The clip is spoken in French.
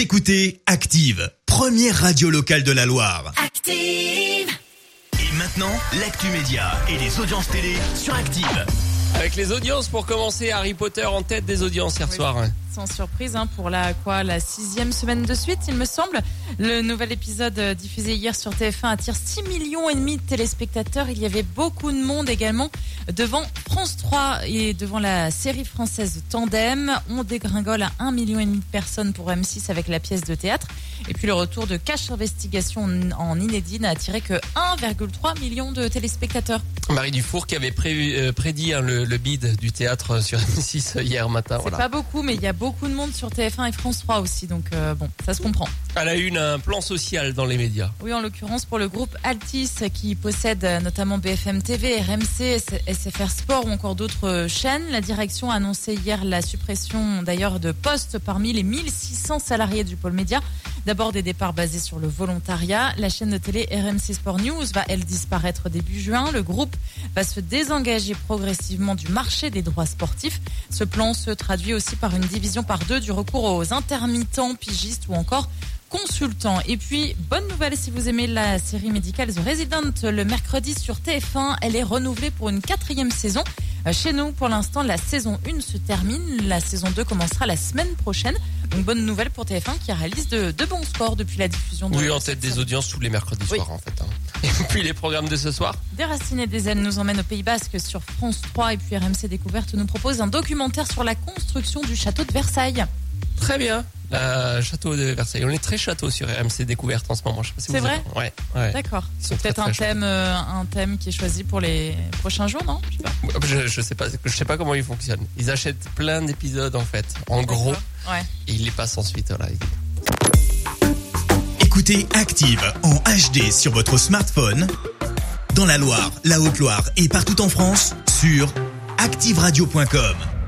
Vous écoutez Active, première radio locale de la Loire. Active. Et maintenant, l'actu média et les audiences télé sur Active. Avec les audiences, pour commencer, Harry Potter en tête des audiences hier Oui. soir. Sans surprise, hein, pour la quoi, la sixième semaine de suite, il me semble. Le nouvel épisode euh, diffusé hier sur TF1 attire 6 millions et demi de téléspectateurs. Il y avait beaucoup de monde également devant France 3 et devant la série française Tandem. On dégringole à 1 million et demi de personnes pour M6 avec la pièce de théâtre. Et puis le retour de Cache Investigation en- en inédit n'a attiré que 1,3 million de téléspectateurs. Marie Dufour qui avait prévu- euh, prédit hein, le, le bid du théâtre sur M6 hier matin. C'est Voilà. pas beaucoup, mais il y a beaucoup de monde sur TF1 et France 3 aussi. Donc euh, bon, ça se comprend. À la une, un plan social dans les médias. Oui, en l'occurrence pour le groupe Altis qui possède euh, notamment BFM TV, RMC, SFR Sport ou encore d'autres euh, chaînes. La direction a annoncé hier la suppression d'ailleurs de postes parmi les 1600 salariés du pôle média. D'abord des départs basés sur le volontariat. La chaîne de télé RMC Sport News va elle disparaître début juin. Le groupe va se désengager progressivement du marché des droits sportifs. Ce plan se traduit aussi par une division par deux du recours aux intermittents, pigistes ou encore consultants. Et puis, bonne nouvelle si vous aimez la série médicale The Resident, le mercredi sur TF1, elle est renouvelée pour une quatrième saison. Euh, Chez nous, pour l'instant, la saison 1 se termine. La saison 2 commencera la semaine prochaine. Donc, bonne nouvelle pour TF1 qui réalise de, de bons scores depuis la diffusion de Oui, en tête des audiences tous les mercredis Oui. soirs en fait. hein. Et puis les programmes de ce soir. Déraciné des ailes nous emmène au Pays Basque sur France 3 et puis RMC Découverte nous propose un documentaire sur la construction du château de Versailles. Très bien. La château de Versailles. On est très château sur RMC Découverte en ce moment. Je sais pas si C'est vrai avez- Ouais. ouais. D'accord. C'est peut-être un thème, euh, un thème qui est choisi pour les prochains jours, non? Je sais pas. Je, je sais pas, je sais pas comment ils fonctionnent. Ils achètent plein d'épisodes en fait, en gros, Ouais. et ils les passent ensuite. Voilà. Écoutez Active en HD sur votre smartphone, dans la Loire, la Haute-Loire et partout en France, sur activeradio.com.